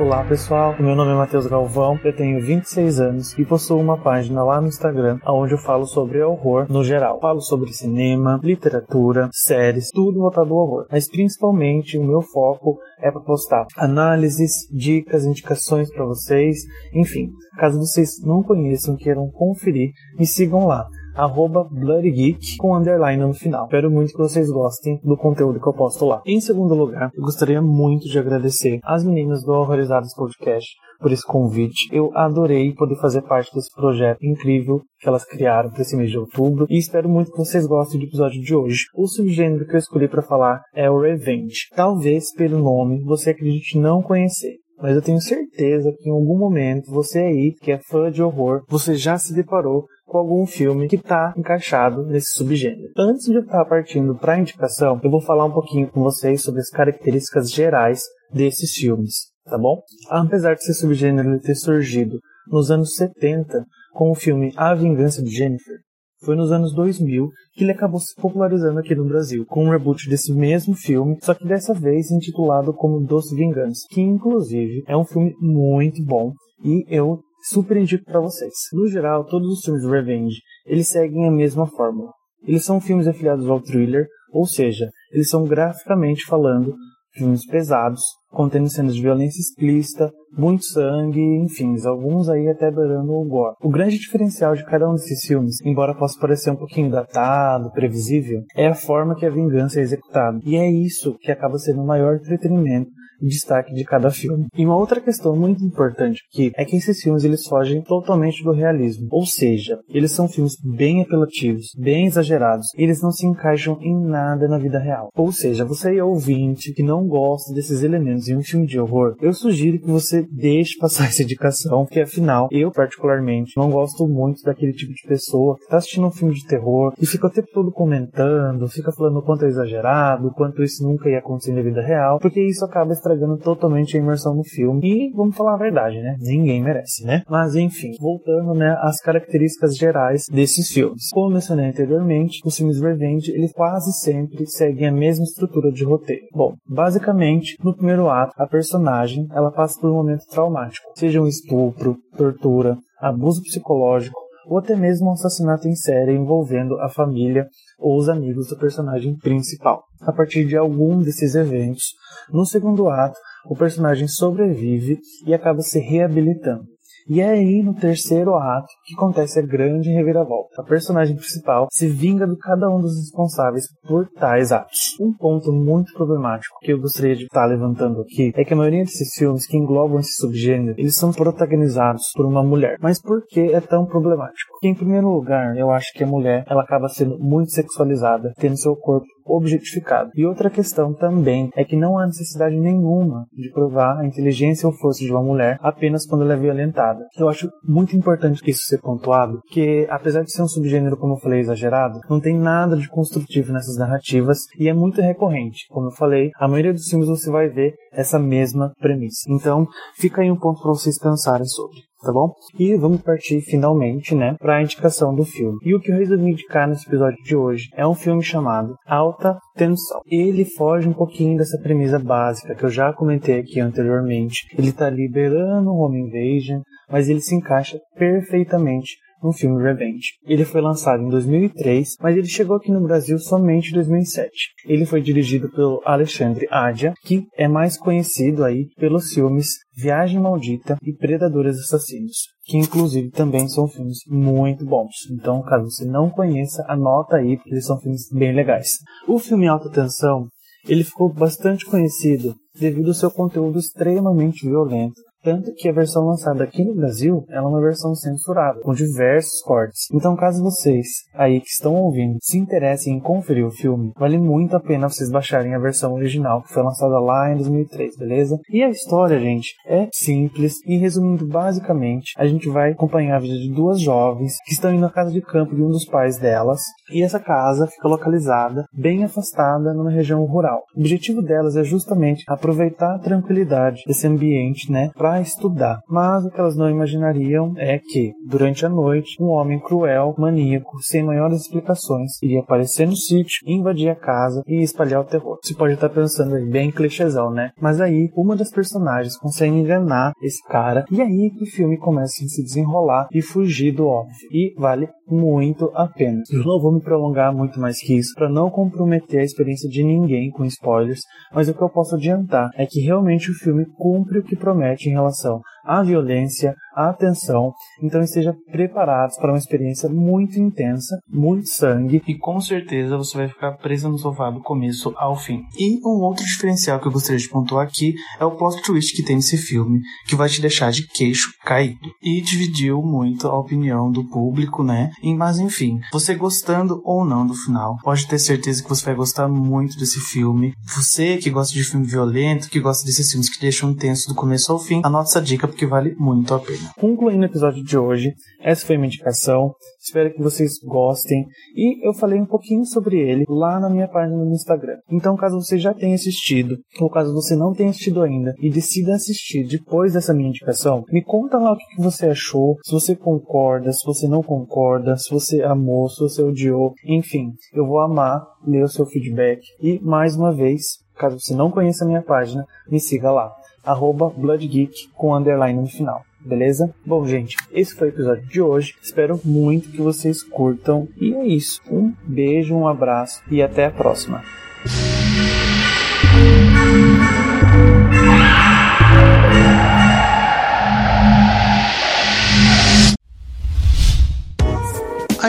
Olá pessoal, meu nome é Matheus Galvão, eu tenho 26 anos e possuo uma página lá no Instagram onde eu falo sobre horror no geral. Falo sobre cinema, literatura, séries, tudo voltado ao horror. Mas principalmente o meu foco é para postar análises, dicas, indicações para vocês, enfim. Caso vocês não conheçam, queiram conferir, me sigam lá arroba bloodygeek com underline no final. Espero muito que vocês gostem do conteúdo que eu posto lá. Em segundo lugar, eu gostaria muito de agradecer as meninas do Horrorizados Podcast por esse convite. Eu adorei poder fazer parte desse projeto incrível que elas criaram para esse mês de outubro e espero muito que vocês gostem do episódio de hoje. O subgênero que eu escolhi para falar é o Revenge. Talvez pelo nome você acredite não conhecer. Mas eu tenho certeza que em algum momento você aí, que é fã de horror, você já se deparou com algum filme que está encaixado nesse subgênero. Antes de eu estar partindo para a indicação, eu vou falar um pouquinho com vocês sobre as características gerais desses filmes, tá bom? Apesar de ser subgênero ter surgido nos anos 70 com o filme A Vingança de Jennifer, foi nos anos 2000 que ele acabou se popularizando aqui no Brasil, com um reboot desse mesmo filme, só que dessa vez intitulado como Doce Vingança, que inclusive é um filme muito bom e eu super indico para vocês. No geral, todos os filmes do Revenge, eles seguem a mesma fórmula. Eles são filmes afiliados ao thriller, ou seja, eles são graficamente falando filmes pesados, contendo cenas de violência explícita, muito sangue, enfim, alguns aí até beirando o gore. O grande diferencial de cada um desses filmes, embora possa parecer um pouquinho datado, previsível, é a forma que a vingança é executada. E é isso que acaba sendo o maior entretenimento destaque de cada filme. E uma outra questão muito importante aqui é que esses filmes eles fogem totalmente do realismo, ou seja, eles são filmes bem apelativos, bem exagerados, eles não se encaixam em nada na vida real. Ou seja, você é ouvinte que não gosta desses elementos em um filme de horror, eu sugiro que você deixe passar essa indicação, porque afinal, eu particularmente não gosto muito daquele tipo de pessoa que está assistindo um filme de terror e fica o tempo todo comentando, fica falando o quanto é exagerado, o quanto isso nunca ia acontecer na vida real, porque isso acaba estragando totalmente a imersão no filme. E vamos falar a verdade, né? Ninguém merece, né? Mas enfim, voltando, né, às características gerais desses filmes. Como mencionei anteriormente, os filmes Revenge, eles quase sempre seguem a mesma estrutura de roteiro. Bom, basicamente, no primeiro ato, a personagem, ela passa por um momento traumático, seja um estupro, tortura, abuso psicológico, ou até mesmo um assassinato em série envolvendo a família ou os amigos do personagem principal. A partir de algum desses eventos, no segundo ato, o personagem sobrevive e acaba se reabilitando. E é aí, no terceiro ato, que acontece a grande reviravolta. A personagem principal se vinga de cada um dos responsáveis por tais atos. Um ponto muito problemático que eu gostaria de estar levantando aqui é que a maioria desses filmes que englobam esse subgênero, eles são protagonizados por uma mulher. Mas por que é tão problemático? Em primeiro lugar, eu acho que a mulher ela acaba sendo muito sexualizada, tendo seu corpo objetificado. E outra questão também é que não há necessidade nenhuma de provar a inteligência ou força de uma mulher apenas quando ela é violentada. Eu acho muito importante isso seja pontuado, que apesar de ser um subgênero, como eu falei, exagerado, não tem nada de construtivo nessas narrativas e é muito recorrente. Como eu falei, a maioria dos filmes você vai ver essa mesma premissa. Então, fica aí um ponto para vocês pensarem sobre tá bom? E vamos partir finalmente, né, para a indicação do filme. E o que eu resolvi indicar nesse episódio de hoje é um filme chamado Alta Tensão. Ele foge um pouquinho dessa premissa básica que eu já comentei aqui anteriormente. Ele tá liberando o Home Invasion, mas ele se encaixa perfeitamente no filme Revenge. Ele foi lançado em 2003, mas ele chegou aqui no Brasil somente em 2007. Ele foi dirigido pelo Alexandre Adia, que é mais conhecido aí pelos filmes Viagem Maldita e Predadores Assassinos, que inclusive também são filmes muito bons. Então, caso você não conheça, anota aí, porque eles são filmes bem legais. O filme Alta Tensão, ele ficou bastante conhecido devido ao seu conteúdo extremamente violento Tanto que a versão lançada aqui no Brasil ela é uma versão censurada, com diversos cortes. Então, caso vocês aí que estão ouvindo se interessem em conferir o filme, vale muito a pena vocês baixarem a versão original, que foi lançada lá em 2003, beleza? E a história, gente, é simples e resumindo basicamente, a gente vai acompanhar a vida de duas jovens que estão indo à casa de campo de um dos pais delas, e essa casa fica localizada bem afastada numa região rural. O objetivo delas é justamente aproveitar a tranquilidade desse ambiente, né, estudar. Mas o que elas não imaginariam é que, durante a noite, um homem cruel, maníaco, sem maiores explicações, iria aparecer no sítio, invadir a casa e espalhar o terror. Você pode estar pensando aí, bem clichêzão, né? Mas aí, uma das personagens consegue enganar esse cara, e aí o filme começa a se desenrolar e fugir do óbvio. E vale muito a pena. Eu não vou me prolongar muito mais que isso para não comprometer a experiência de ninguém com spoilers, mas o que eu posso adiantar é que realmente o filme cumpre o que promete em relação à violência, à atenção, então esteja preparados para uma experiência muito intensa, muito sangue e com certeza você vai ficar preso no sofá do começo ao fim. E um outro diferencial que eu gostaria de pontuar aqui é o plot twist que tem nesse filme, que vai te deixar de queixo caído. E dividiu muito a opinião do público, né? Mas enfim, você gostando ou não do final, pode ter certeza que você vai gostar muito desse filme. Você que gosta de filme violento, que gosta desses filmes que deixam tenso do começo ao fim, anota essa dica porque vale muito a pena. Concluindo o episódio de hoje, essa foi a minha indicação. Espero que vocês gostem. E eu falei um pouquinho sobre ele lá na minha página no Instagram. Então, caso você já tenha assistido, ou caso você não tenha assistido ainda e decida assistir depois dessa minha indicação, me conta lá o que você achou, se você concorda, se você não concorda, se você amou, se você odiou. Enfim, eu vou amar ler o seu feedback. E mais uma vez, caso você não conheça a minha página, me siga lá arroba bloodgeek com underline no final. Beleza? Bom, gente, esse foi o episódio de hoje. Espero muito que vocês curtam. E é isso. Um beijo, um abraço e até a próxima.